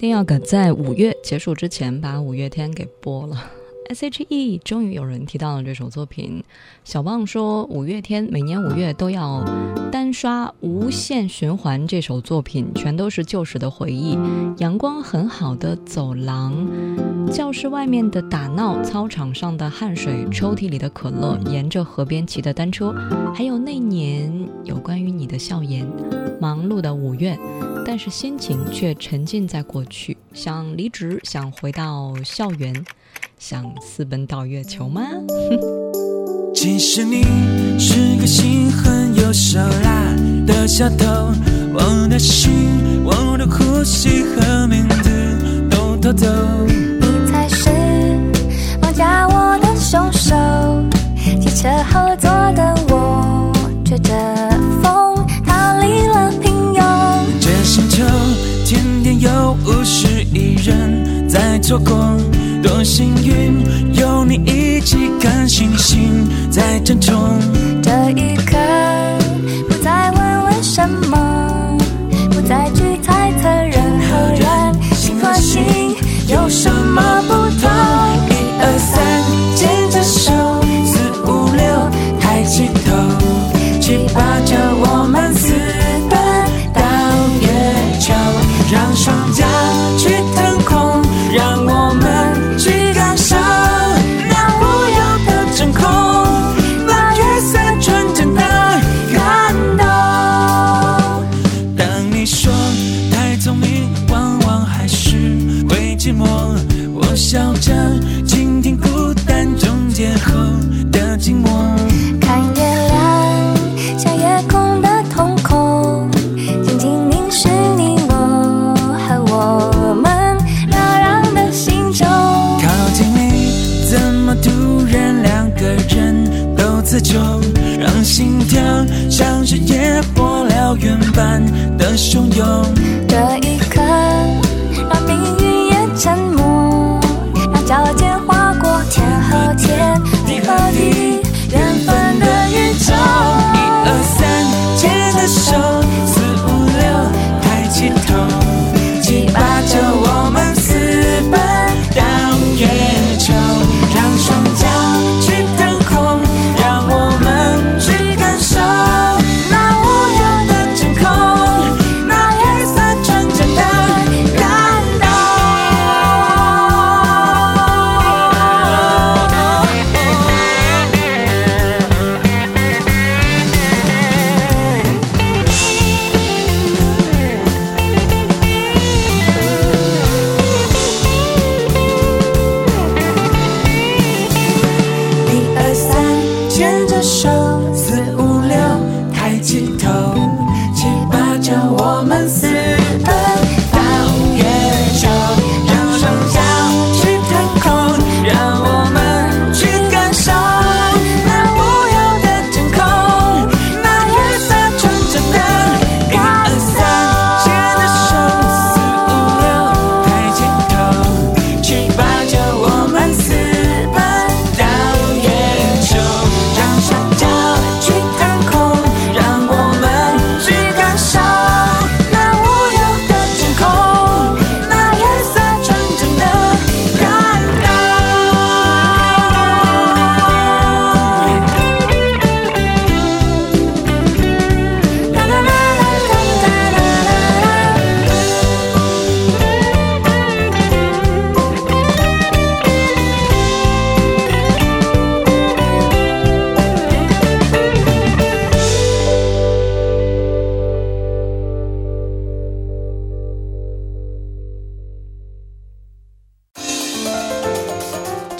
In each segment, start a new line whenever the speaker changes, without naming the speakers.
一
定要赶在五月结束之前把五月天给播了。She 终于有人提到了这首作品小旺说五月天每年五月都要单刷无限循环这首作品全都是旧时的回忆。阳光很好的走廊教室外面的打闹操场上的汗水抽屉里的可乐沿着河边骑的单车还有那年有关于你的笑颜忙碌的五月。但是心情却沉浸在过去，想离职，想回到校园，想私奔到月球吗？
其实你是个心狠又手辣的小偷，我的心，我的呼吸和名字都偷走。
你才是绑架我的凶手，汽车后座的。
有五十亿人在错过，多幸运有。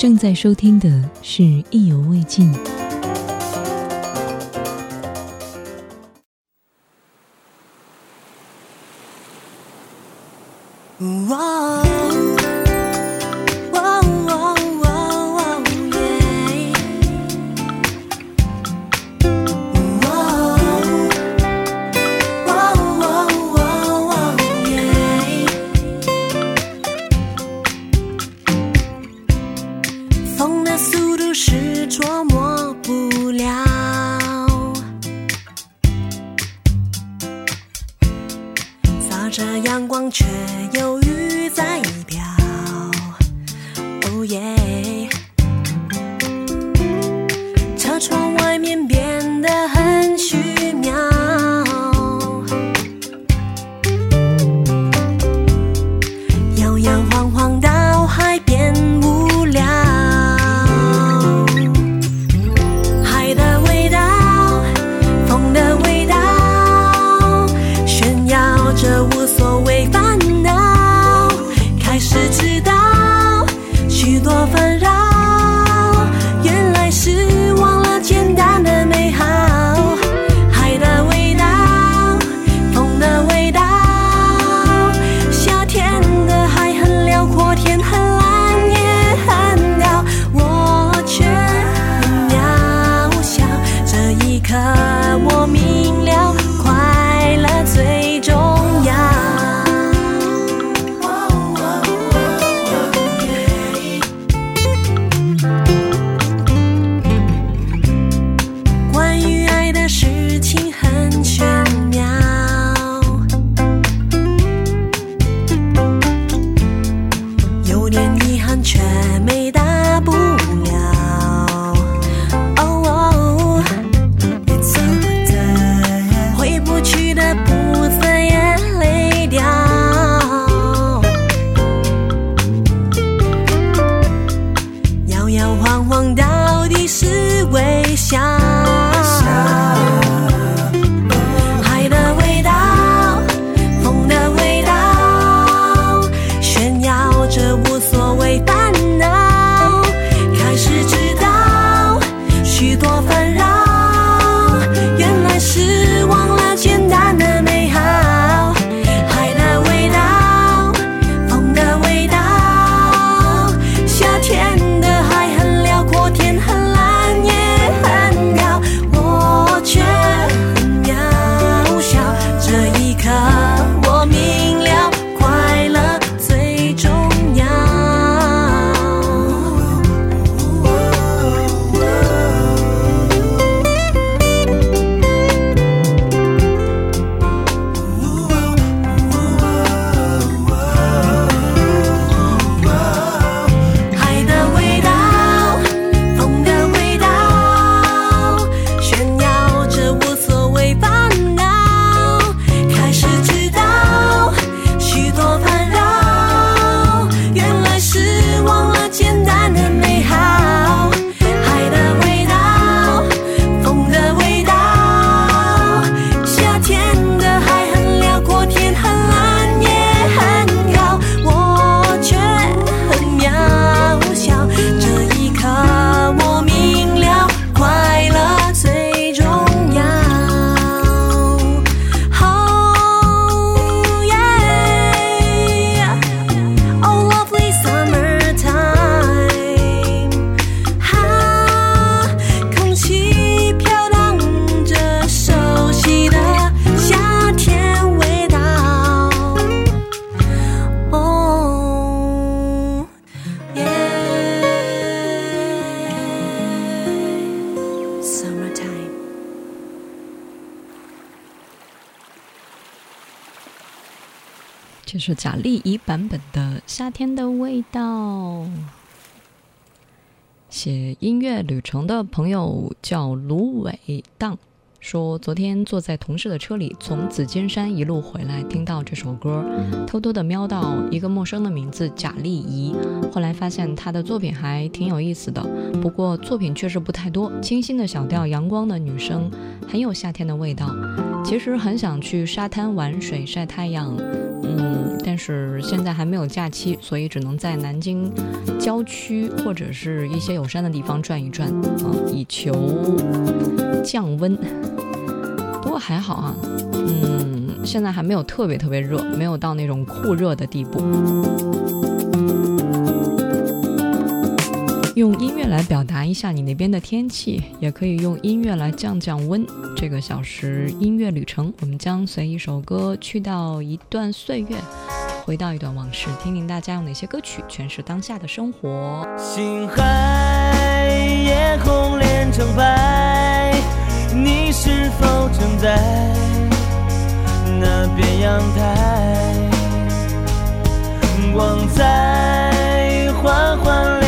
正在收听的是意犹未尽。
가. 城的
朋友叫芦苇荡，说昨天坐在同事的车里，从紫金山一路回来，听到这首歌，偷偷的瞄到一个陌生的名字贾立怡，后来发现她的作品还挺有意思的，不过作品确实不太多，清新的小调，阳光的女生，很有夏天的味道，其实很想去沙滩玩水晒太阳，嗯。但是现在还没有假期所以只能在南京郊区或者是一些有山的地方转一转啊以求降温。不过还好啊嗯现在还没有特别特别热没有到那种酷热的地步。来表达一下你那边的天气，也可以用音乐来降降温。这个小时音乐旅程，我们将随一首歌去到一段岁月，回到一段往事，听听大家用哪些歌曲诠释当下的生活。
星海夜空连成排，你是否正在那边阳台？光在缓缓，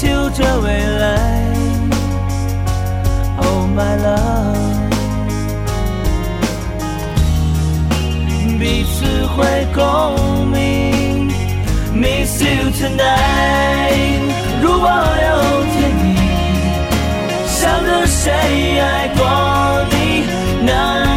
求着未来。Oh my love，彼此会共鸣。Miss you tonight。如果有天你想着谁爱过你，那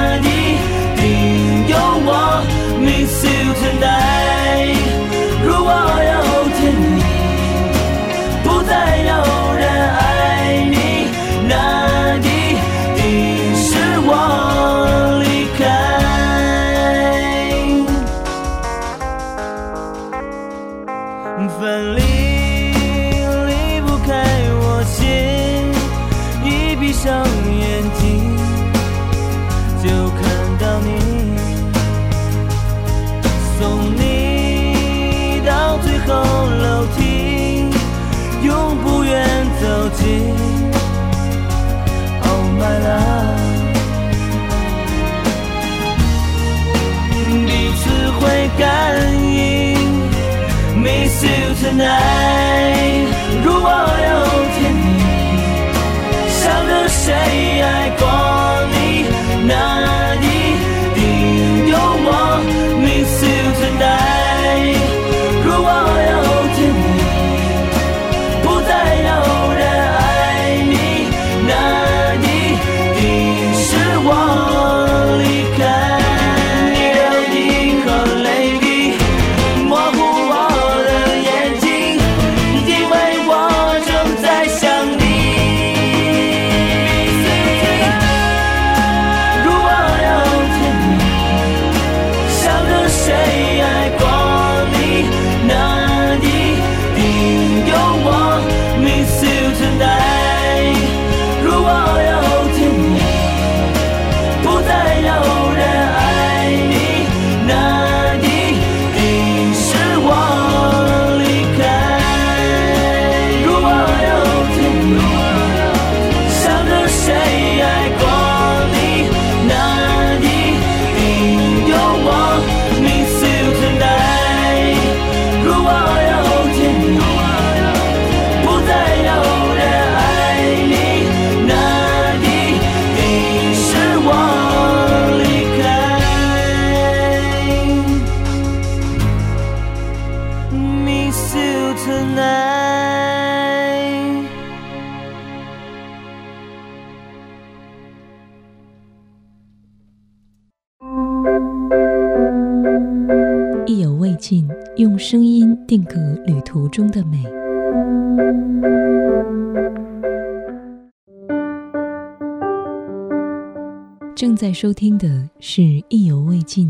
收听的是《意犹未尽》。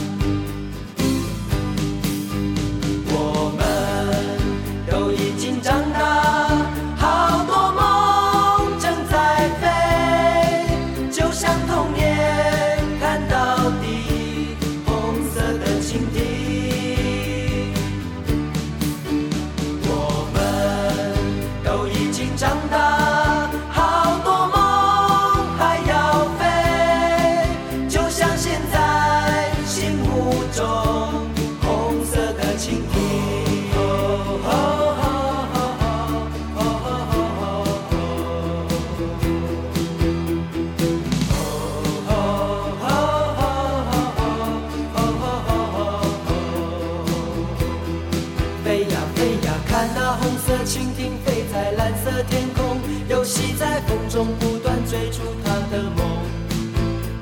蓝色天空，游戏在风中不断追逐它的梦。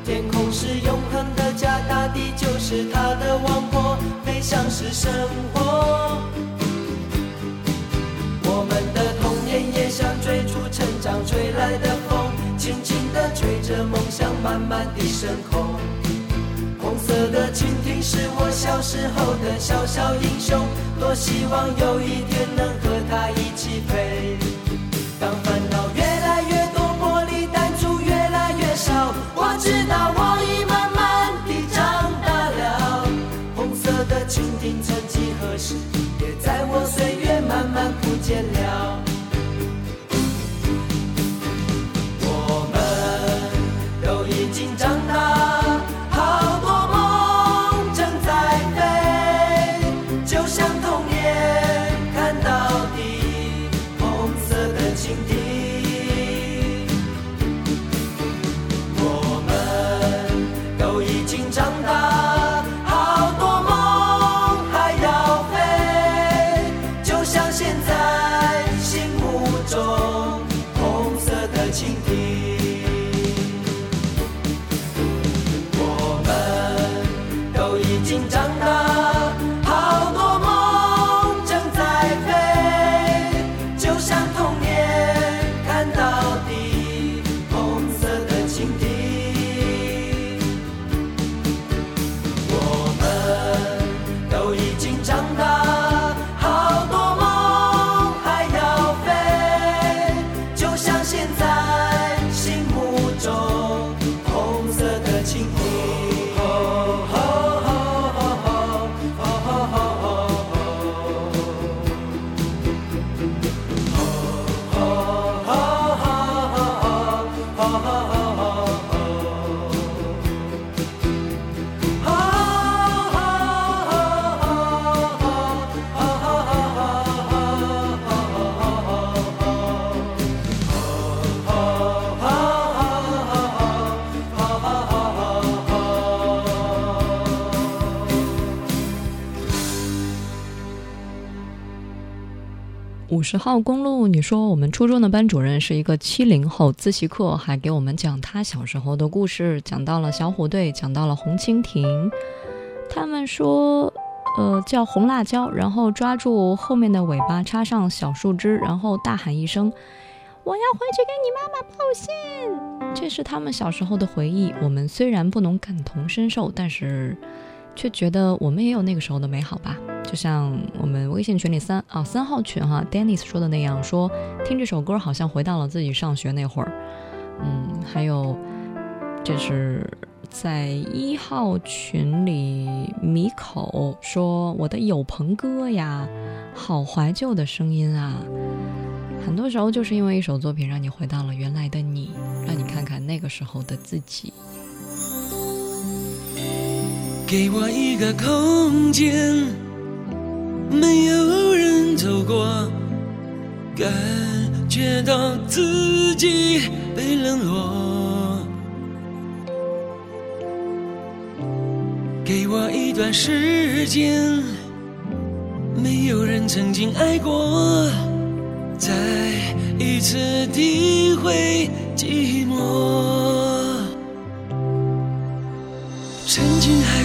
天空是永恒的家，大地就是它的王国，飞翔是生活。我们的童年也像追逐成长吹来的风，轻轻地吹着梦想，慢慢地升空。红色的蜻蜓是我小时候的小小英雄，多希望有一天能和它一起飞。当烦恼越来越多，玻璃弹珠越来越少，我知道我已慢慢地长大了。红色的蜻蜓曾几何时，也在我岁月慢慢不见了。
五十号公路，你说我们初中的班主任是一个七零后，自习课还给我们讲他小时候的故事，讲到了小虎队，讲到了红蜻蜓。他们说，呃，叫红辣椒，然后抓住后面的尾巴，插上小树枝，然后大喊一声：“我要回去给你妈妈报信。”这是他们小时候的回忆。我们虽然不能感同身受，但是却觉得我们也有那个时候的美好吧。就像我们微信群里三啊三号群哈，Dennis 说的那样，说听这首歌好像回到了自己上学那会儿。嗯，还有这是在一号群里，米口说我的有朋哥呀，好怀旧的声音啊。很多时候就是因为一首作品，让你回到了原来的你，让你看看那个时候的自己。
给我一个空间，没有人走过，感觉到自己被冷落。
给我一段时间，没有人曾经爱过，再一次体会寂寞。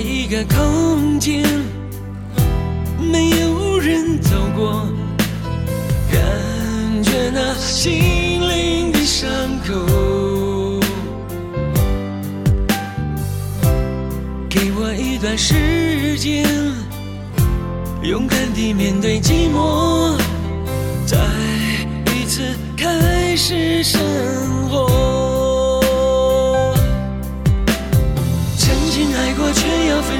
一个空间，没有人走过，感觉那心灵的伤口。给我一段时间，勇敢地面对寂寞，再一次开始生活。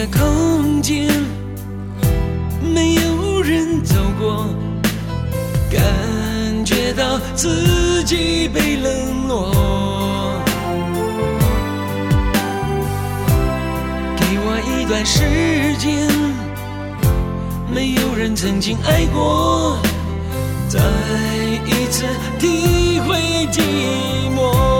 个空间，没有人走过，感觉到自己被冷落。给我一段时间，没有人曾经爱过，再一次体会寂寞。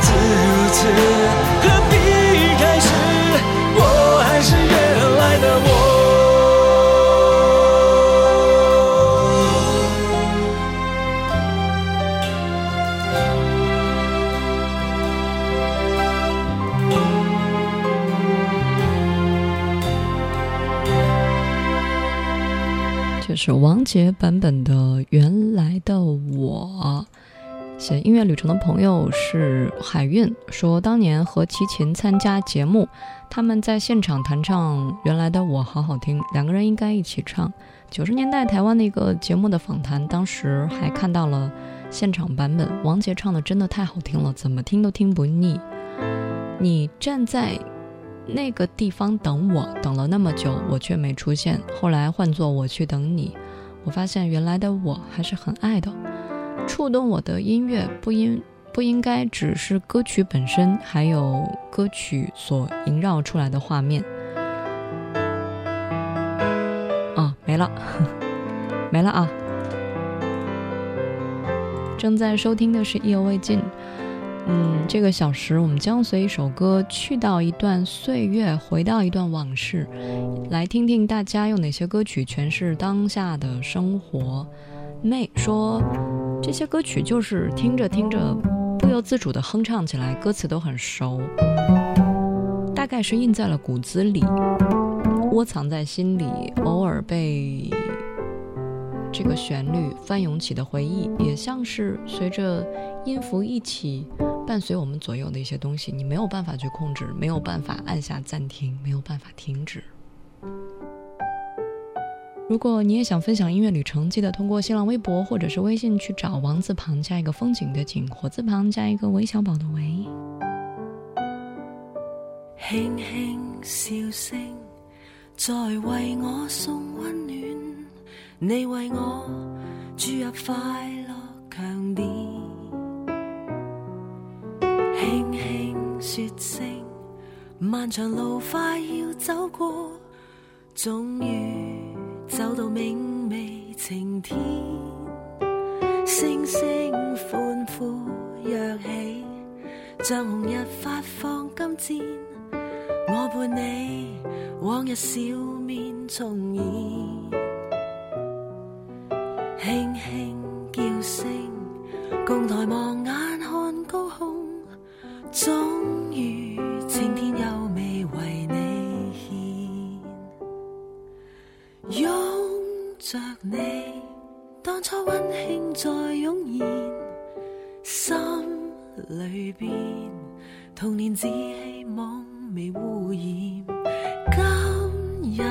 自如此，何必开始？我还是原来的我。
就是王杰版本的《原来的我》。写音乐旅程的朋友是海运，说当年和齐秦参加节目，他们在现场弹唱《原来的我》，好好听，两个人应该一起唱。九十年代台湾的一个节目的访谈，当时还看到了现场版本，王杰唱的真的太好听了，怎么听都听不腻。你站在那个地方等我，等了那么久，我却没出现。后来换作我去等你，我发现原来的我还是很爱的。触动我的音乐不应不应该只是歌曲本身，还有歌曲所萦绕出来的画面。啊，没了，没了啊！正在收听的是意犹未尽。嗯，这个小时我们将随一首歌去到一段岁月，回到一段往事，来听听大家用哪些歌曲诠释当下的生活。妹说，这些歌曲就是听着听着不由自主的哼唱起来，歌词都很熟，大概是印在了骨子里，窝藏在心里，偶尔被这个旋律翻涌起的回忆，也像是随着音符一起伴随我们左右的一些东西，你没有办法去控制，没有办法按下暂停，没有办法停止。如果你也想分享音乐旅程，记得通过新浪微博或者是微信去找王字旁加一个风景的景，火字旁加一个韦小宝的韦。
轻轻笑声，在为我送温暖。你为我注入快乐强电，轻轻说声，漫长路快要走过，终于走到明媚晴天。星星欢呼跃起，像红日发放金箭。我伴你往日笑面重现，轻轻叫声，共抬望眼初温馨再涌现，心里边童年只希望。未污染。今日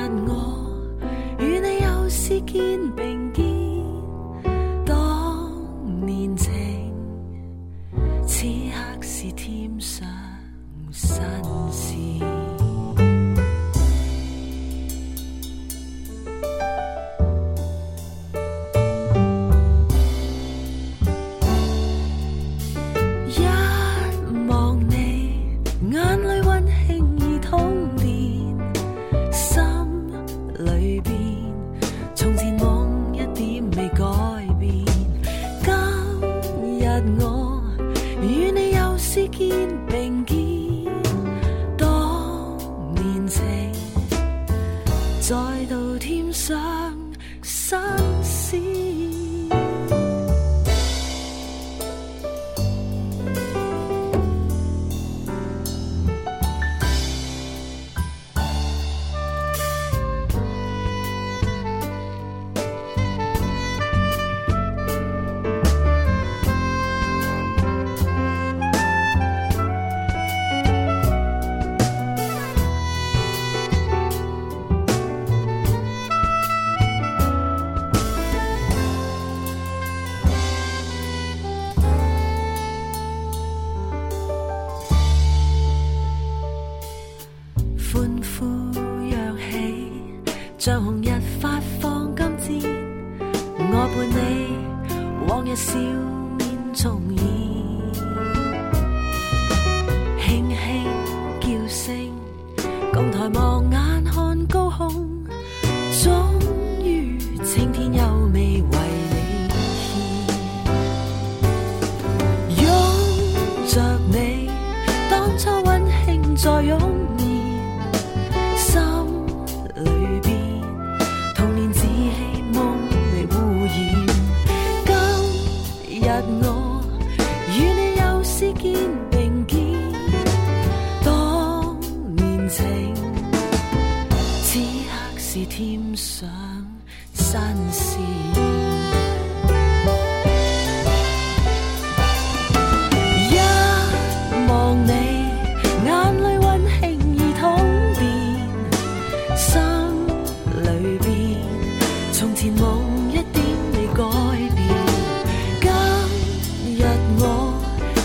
我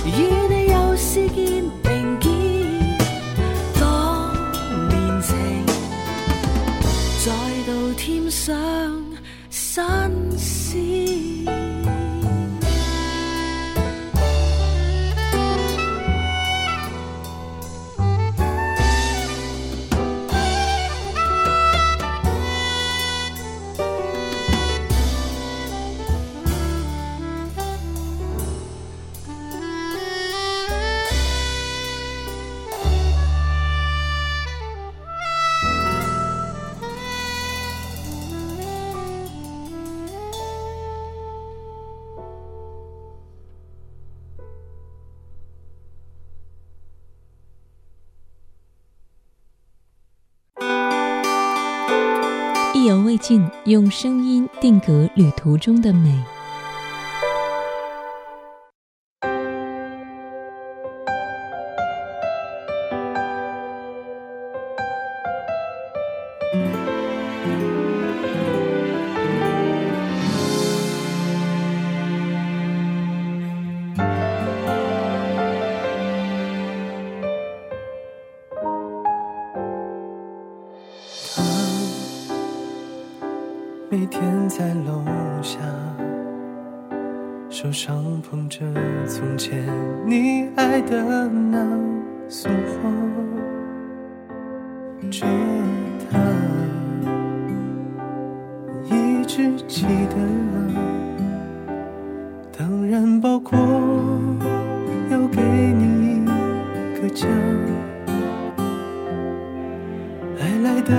与你又试肩并肩当年情再度添上新
静，用声音定格旅途中的美。
一直记得，当然包括要给你一个家。爱来的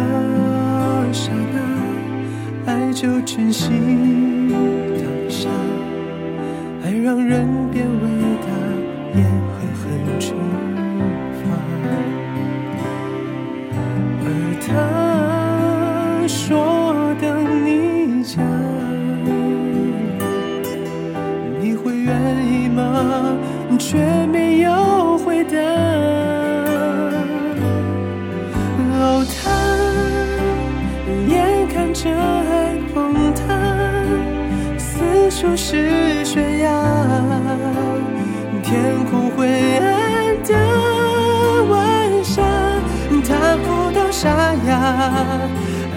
刹那，爱就珍惜当下，爱让人变伟大，也狠狠惩罚。而他却没有回答。哦，他眼看着爱崩塌，四处是悬崖，天空灰暗的晚霞，他哭到沙哑，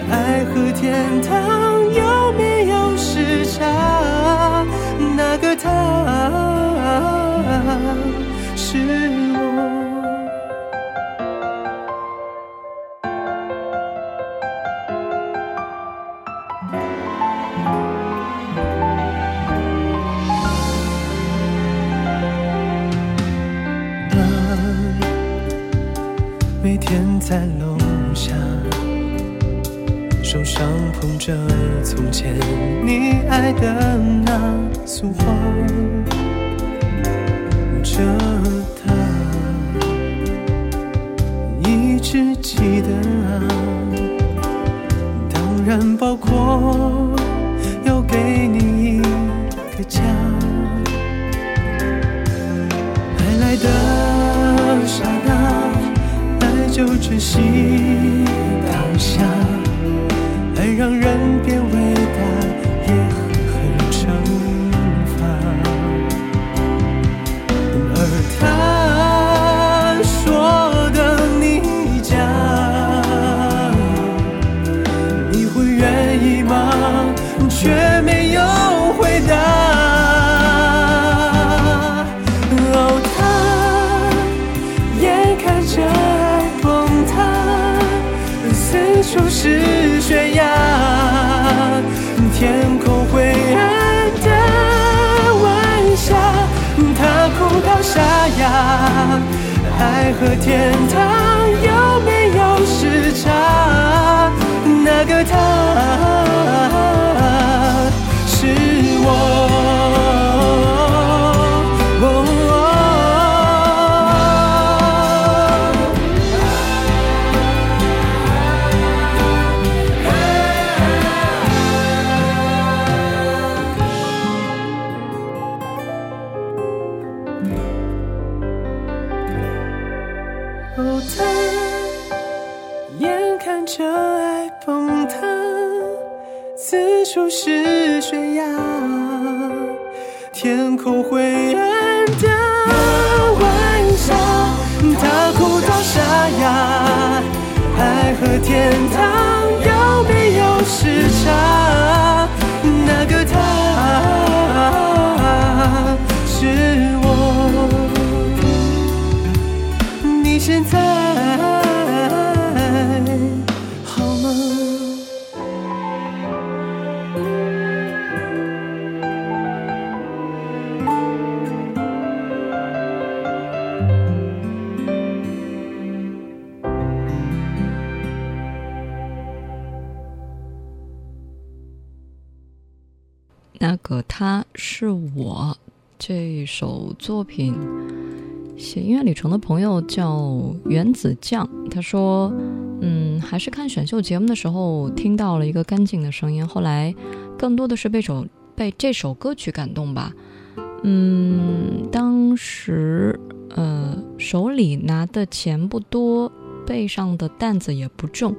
爱和天堂着从前你爱的哦，他眼看着爱崩塌，四处是悬崖，天空灰暗的晚霞，他哭到沙哑，爱和天堂有没有时差？个他是我
这首作品写音乐旅程的朋友叫原子酱，他说，嗯，还是看选秀节目的时候听到了一个干净的声音，后来更多的是被首被这首歌曲感动吧。嗯，当时呃手里拿的钱不多，背上的担子也不重，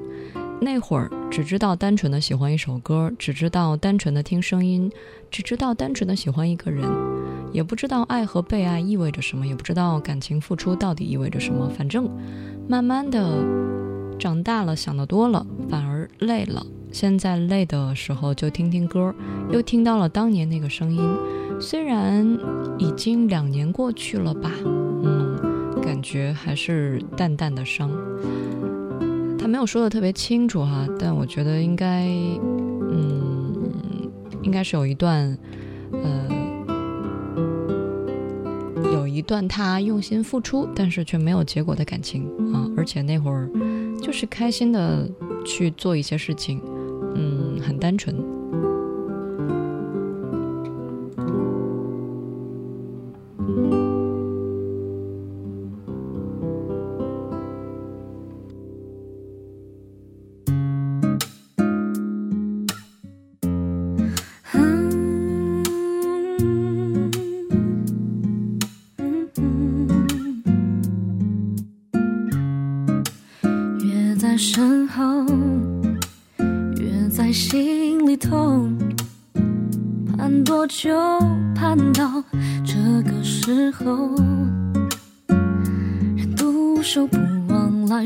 那会儿只知道单纯的喜欢一首歌，只知道单纯的听声音，只知道单纯的喜欢一个人，也不知道爱和被爱意味着什么，也不知道感情付出到底意味着什么。反正慢慢的长大了，想的多了，反而累了。现在累的时候就听听歌，又听到了当年那个声音。虽然已经两年过去了吧，嗯，感觉还是淡淡的伤。他没有说的特别清楚哈，但我觉得应该，嗯，应该是有一段，呃，有一段他用心付出，但是却没有结果的感情啊。而且那会儿就是开心的去做一些事情，嗯，很单纯。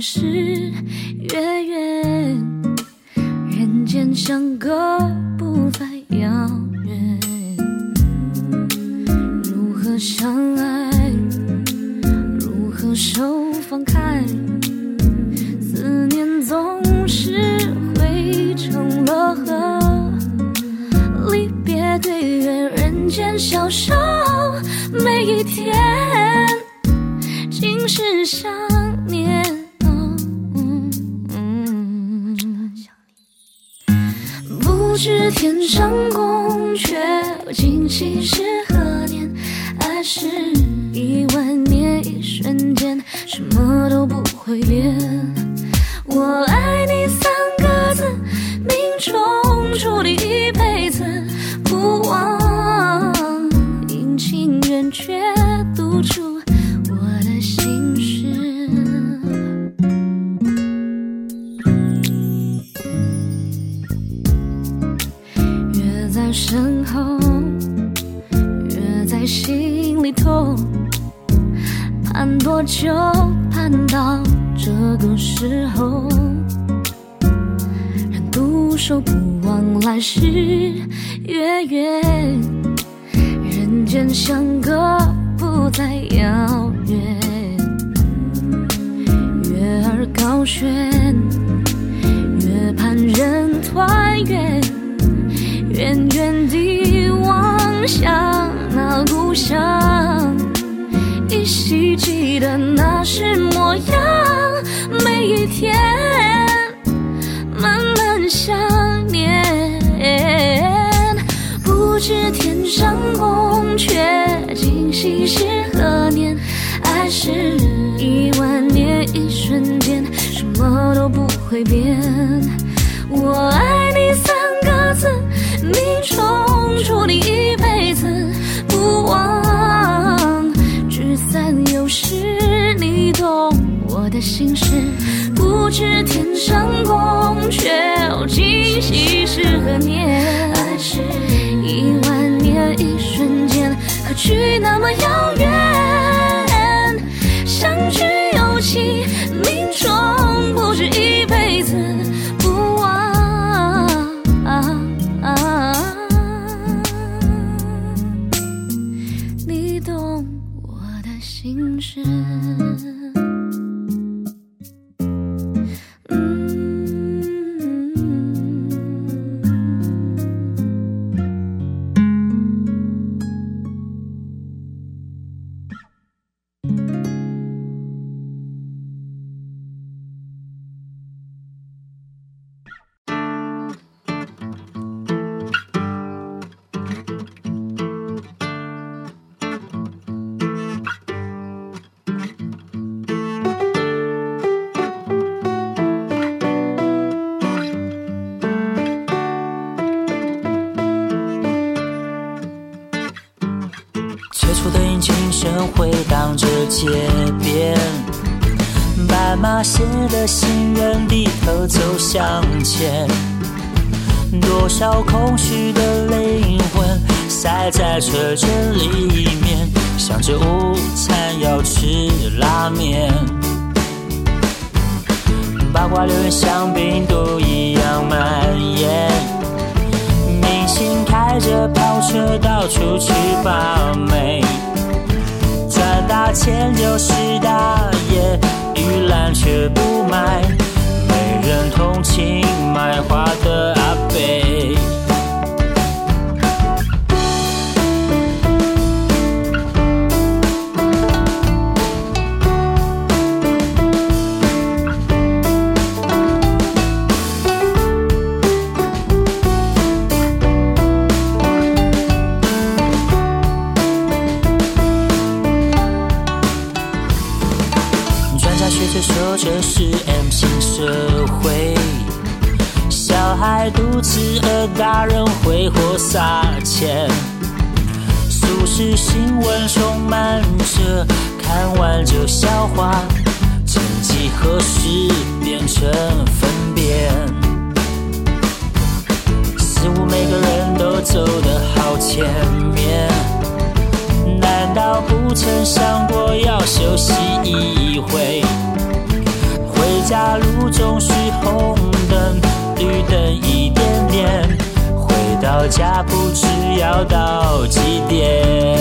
忘来时月圆，人间相隔不再遥远。如何相爱？如何手放开？思念总是汇成了河，离别对月人间消瘦，每一天尽是想不知天上宫阙，今夕是何年？爱是一万年，一瞬间，什么都不会变。我爱你三个字，命中注定一辈子不忘，阴晴圆缺读出身后，越在心里痛。盼多久，盼到这个时候，人独守不忘来世月圆，人间相隔不再遥远。月儿高悬，月盼人团圆。远远地望向那故乡，依稀记得那时模样。每一天慢慢想念，不知天上宫阙，今夕是何年？爱是一万年，一瞬间，什么都不会变。心事。不知天上宫阙，今夕是何年？爱是一万年，一瞬间，何去那么遥远？
街边，斑马线的行人低头走向前，多少空虚的灵魂塞在车阵里面，想着午餐要吃拉面。八卦流言像病毒一样蔓延，明星开着跑车到处去把妹，赚大钱就是大爷，玉兰却不卖，没人同情卖花的阿北。这是 M 型社会，小孩肚子饿，大人挥霍撒钱，俗世新闻充满着，看完就消化，曾几何时变成粪便。似乎每个人都走得好前面。难道不曾想过要休息一回？家路总是红灯绿灯一点点，回到家不知要到几点。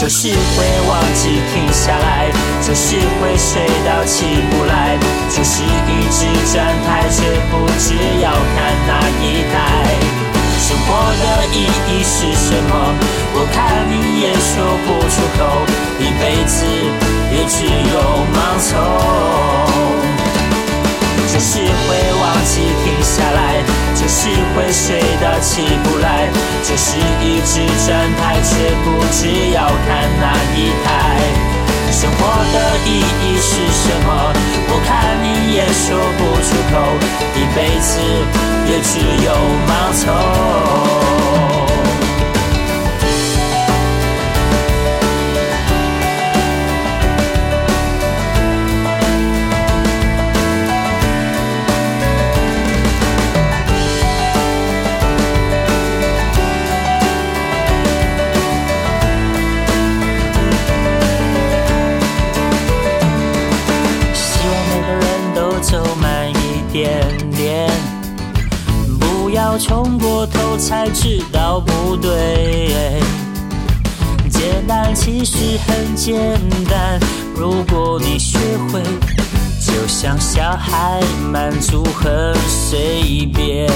就是会忘记停下来，就是会睡到起不来，就是一直站台却不知要看哪一台。生活的意义是什么？我看你也说不出口，一辈子也只有盲从。就是会忘记停下来，就是会睡到起不来，就是一直站台却不知要看哪一台。生活的意义是什么？我看你也说不出口，一辈子也只有盲从。才知道不对。简单其实很简单，如果你学会，就像小孩满足很随便。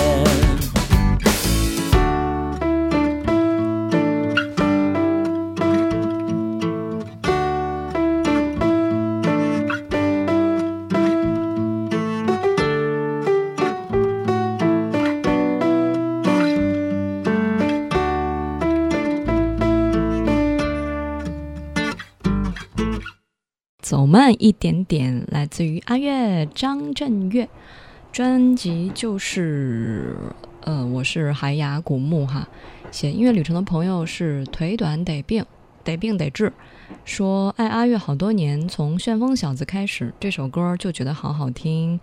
走慢一点点，来自于阿月张震岳，专辑就是呃，我是海雅古木哈。写音乐旅程的朋友是腿短得病，得病得治，说爱阿月好多年，从旋风小子开始，这首歌就觉得好好听。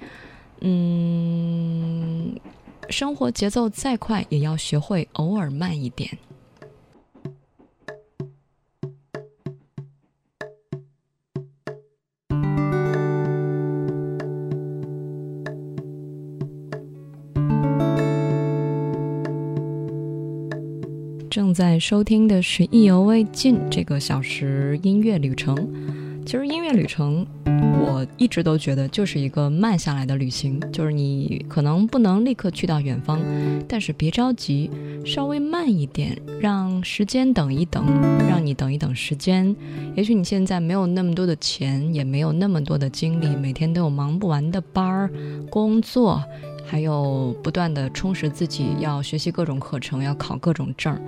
嗯，生活节奏再快，也要学会偶尔慢一点。正在收听的是《意犹未尽》这个小时音乐旅程。其实音乐旅程，我一直都觉得就是一个慢下来的旅行，就是你可能不能立刻去到远方，但是别着急，稍微慢一点，让时间等一等，让你等一等时间。也许你现在没有那么多的钱，也没有那么多的精力，每天都有忙不完的班儿、工作。还有不断的充实自己，要学习各种课程，要考各种证儿，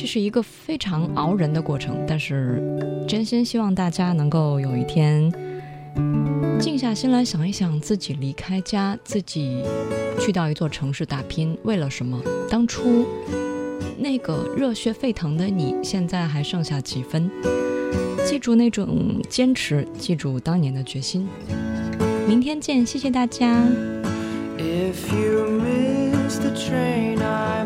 这是一个非常熬人的过程。但是，真心希望大家能够有一天静下心来想一想，自己离开家，自己去到一座城市打拼，为了什么？当初那个热血沸腾的你，现在还剩下几分？记住那种坚持，记住当年的决心。明天见，谢谢大家。
If you miss the train I